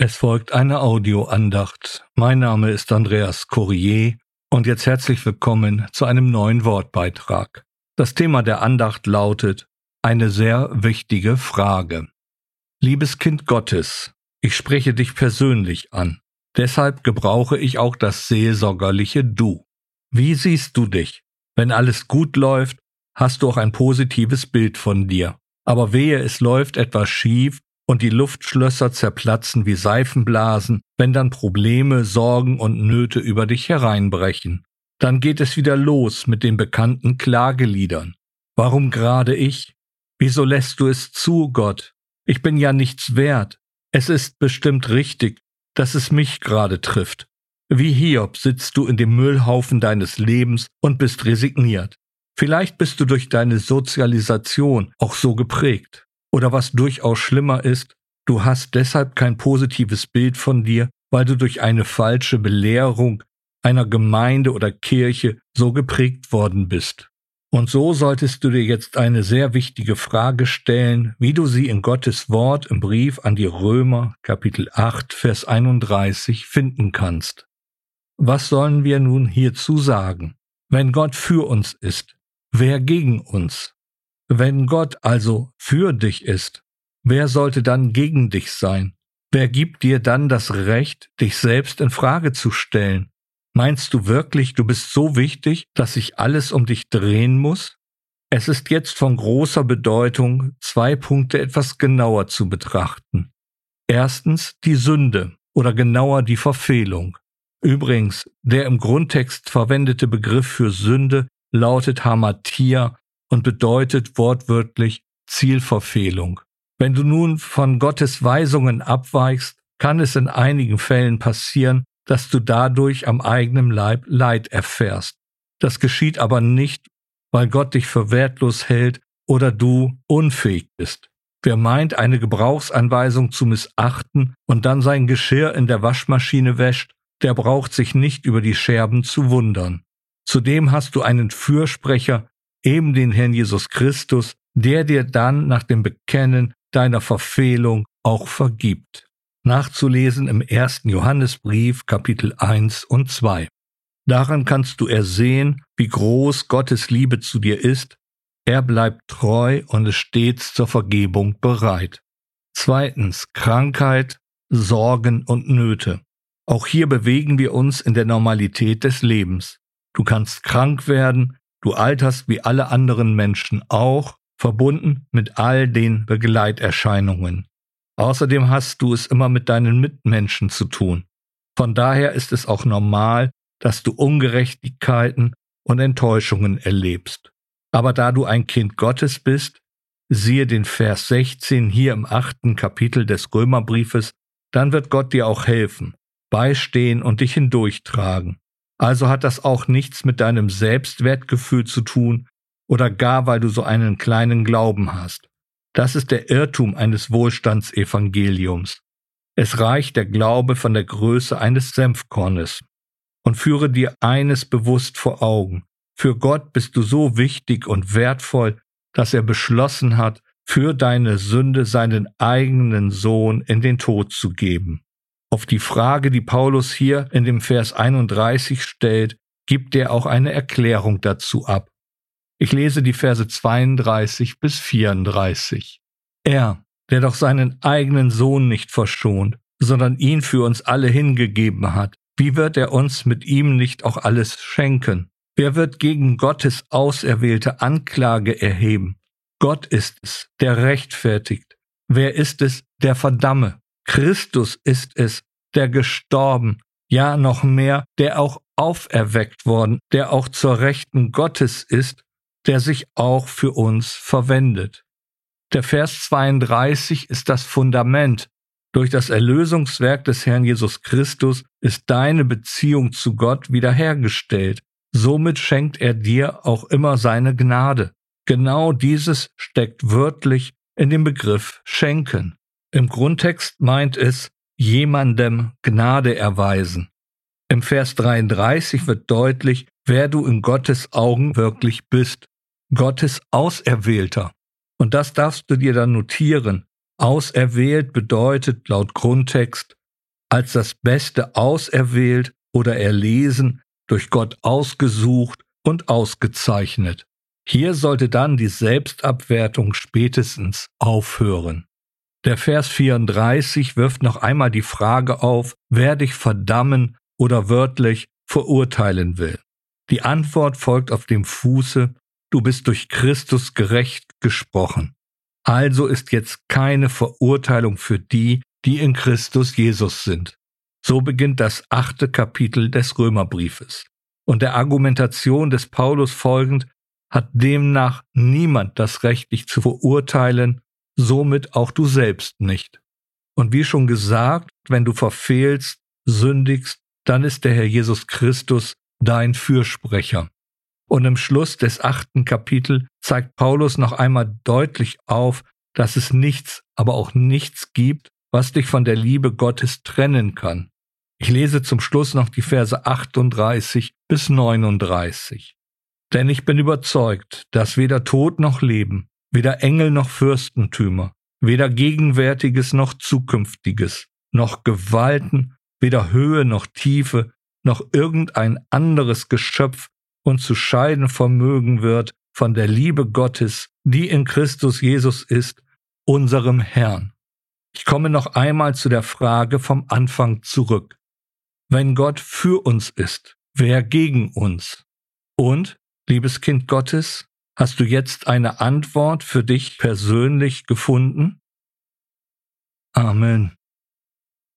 Es folgt eine Audioandacht. Mein Name ist Andreas Courier und jetzt herzlich willkommen zu einem neuen Wortbeitrag. Das Thema der Andacht lautet eine sehr wichtige Frage. Liebes Kind Gottes, ich spreche dich persönlich an. Deshalb gebrauche ich auch das seelsorgerliche Du. Wie siehst du dich? Wenn alles gut läuft, hast du auch ein positives Bild von dir. Aber wehe, es läuft etwas schief und die Luftschlösser zerplatzen wie Seifenblasen, wenn dann Probleme, Sorgen und Nöte über dich hereinbrechen. Dann geht es wieder los mit den bekannten Klageliedern. Warum gerade ich? Wieso lässt du es zu, Gott? Ich bin ja nichts wert. Es ist bestimmt richtig, dass es mich gerade trifft. Wie Hiob sitzt du in dem Müllhaufen deines Lebens und bist resigniert. Vielleicht bist du durch deine Sozialisation auch so geprägt. Oder was durchaus schlimmer ist, du hast deshalb kein positives Bild von dir, weil du durch eine falsche Belehrung einer Gemeinde oder Kirche so geprägt worden bist. Und so solltest du dir jetzt eine sehr wichtige Frage stellen, wie du sie in Gottes Wort im Brief an die Römer Kapitel 8 Vers 31 finden kannst. Was sollen wir nun hierzu sagen? Wenn Gott für uns ist, wer gegen uns? Wenn Gott also für dich ist, wer sollte dann gegen dich sein? Wer gibt dir dann das Recht, dich selbst in Frage zu stellen? Meinst du wirklich, du bist so wichtig, dass sich alles um dich drehen muss? Es ist jetzt von großer Bedeutung, zwei Punkte etwas genauer zu betrachten. Erstens die Sünde oder genauer die Verfehlung. Übrigens, der im Grundtext verwendete Begriff für Sünde lautet Hamatia und bedeutet wortwörtlich Zielverfehlung. Wenn du nun von Gottes Weisungen abweichst, kann es in einigen Fällen passieren, dass du dadurch am eigenen Leib Leid erfährst. Das geschieht aber nicht, weil Gott dich für wertlos hält oder du unfähig bist. Wer meint, eine Gebrauchsanweisung zu missachten und dann sein Geschirr in der Waschmaschine wäscht, der braucht sich nicht über die Scherben zu wundern. Zudem hast du einen Fürsprecher, eben den Herrn Jesus Christus, der dir dann nach dem Bekennen deiner Verfehlung auch vergibt. Nachzulesen im ersten Johannesbrief Kapitel 1 und 2. Daran kannst du ersehen, wie groß Gottes Liebe zu dir ist. Er bleibt treu und ist stets zur Vergebung bereit. Zweitens Krankheit, Sorgen und Nöte. Auch hier bewegen wir uns in der Normalität des Lebens. Du kannst krank werden, Du alterst wie alle anderen Menschen auch, verbunden mit all den Begleiterscheinungen. Außerdem hast du es immer mit deinen Mitmenschen zu tun. Von daher ist es auch normal, dass du Ungerechtigkeiten und Enttäuschungen erlebst. Aber da du ein Kind Gottes bist, siehe den Vers 16 hier im achten Kapitel des Römerbriefes, dann wird Gott dir auch helfen, beistehen und dich hindurchtragen. Also hat das auch nichts mit deinem Selbstwertgefühl zu tun oder gar weil du so einen kleinen Glauben hast. Das ist der Irrtum eines Wohlstandsevangeliums. Es reicht der Glaube von der Größe eines Senfkornes. Und führe dir eines bewusst vor Augen. Für Gott bist du so wichtig und wertvoll, dass er beschlossen hat, für deine Sünde seinen eigenen Sohn in den Tod zu geben. Auf die Frage, die Paulus hier in dem Vers 31 stellt, gibt er auch eine Erklärung dazu ab. Ich lese die Verse 32 bis 34. Er, der doch seinen eigenen Sohn nicht verschont, sondern ihn für uns alle hingegeben hat, wie wird er uns mit ihm nicht auch alles schenken? Wer wird gegen Gottes auserwählte Anklage erheben? Gott ist es, der rechtfertigt. Wer ist es, der verdamme? Christus ist es, der gestorben, ja noch mehr, der auch auferweckt worden, der auch zur Rechten Gottes ist, der sich auch für uns verwendet. Der Vers 32 ist das Fundament. Durch das Erlösungswerk des Herrn Jesus Christus ist deine Beziehung zu Gott wiederhergestellt. Somit schenkt er dir auch immer seine Gnade. Genau dieses steckt wörtlich in dem Begriff schenken. Im Grundtext meint es jemandem Gnade erweisen. Im Vers 33 wird deutlich, wer du in Gottes Augen wirklich bist. Gottes Auserwählter. Und das darfst du dir dann notieren. Auserwählt bedeutet laut Grundtext als das Beste auserwählt oder erlesen, durch Gott ausgesucht und ausgezeichnet. Hier sollte dann die Selbstabwertung spätestens aufhören. Der Vers 34 wirft noch einmal die Frage auf, wer dich verdammen oder wörtlich verurteilen will. Die Antwort folgt auf dem Fuße, du bist durch Christus gerecht gesprochen. Also ist jetzt keine Verurteilung für die, die in Christus Jesus sind. So beginnt das achte Kapitel des Römerbriefes. Und der Argumentation des Paulus folgend hat demnach niemand das Recht, dich zu verurteilen, somit auch du selbst nicht. Und wie schon gesagt, wenn du verfehlst, sündigst, dann ist der Herr Jesus Christus dein Fürsprecher. Und im Schluss des achten Kapitel zeigt Paulus noch einmal deutlich auf, dass es nichts, aber auch nichts gibt, was dich von der Liebe Gottes trennen kann. Ich lese zum Schluss noch die Verse 38 bis 39. Denn ich bin überzeugt, dass weder Tod noch Leben, weder Engel noch Fürstentümer, weder Gegenwärtiges noch Zukünftiges, noch Gewalten, weder Höhe noch Tiefe, noch irgendein anderes Geschöpf uns zu scheiden vermögen wird von der Liebe Gottes, die in Christus Jesus ist, unserem Herrn. Ich komme noch einmal zu der Frage vom Anfang zurück. Wenn Gott für uns ist, wer gegen uns? Und Liebes Kind Gottes, hast du jetzt eine Antwort für dich persönlich gefunden? Amen.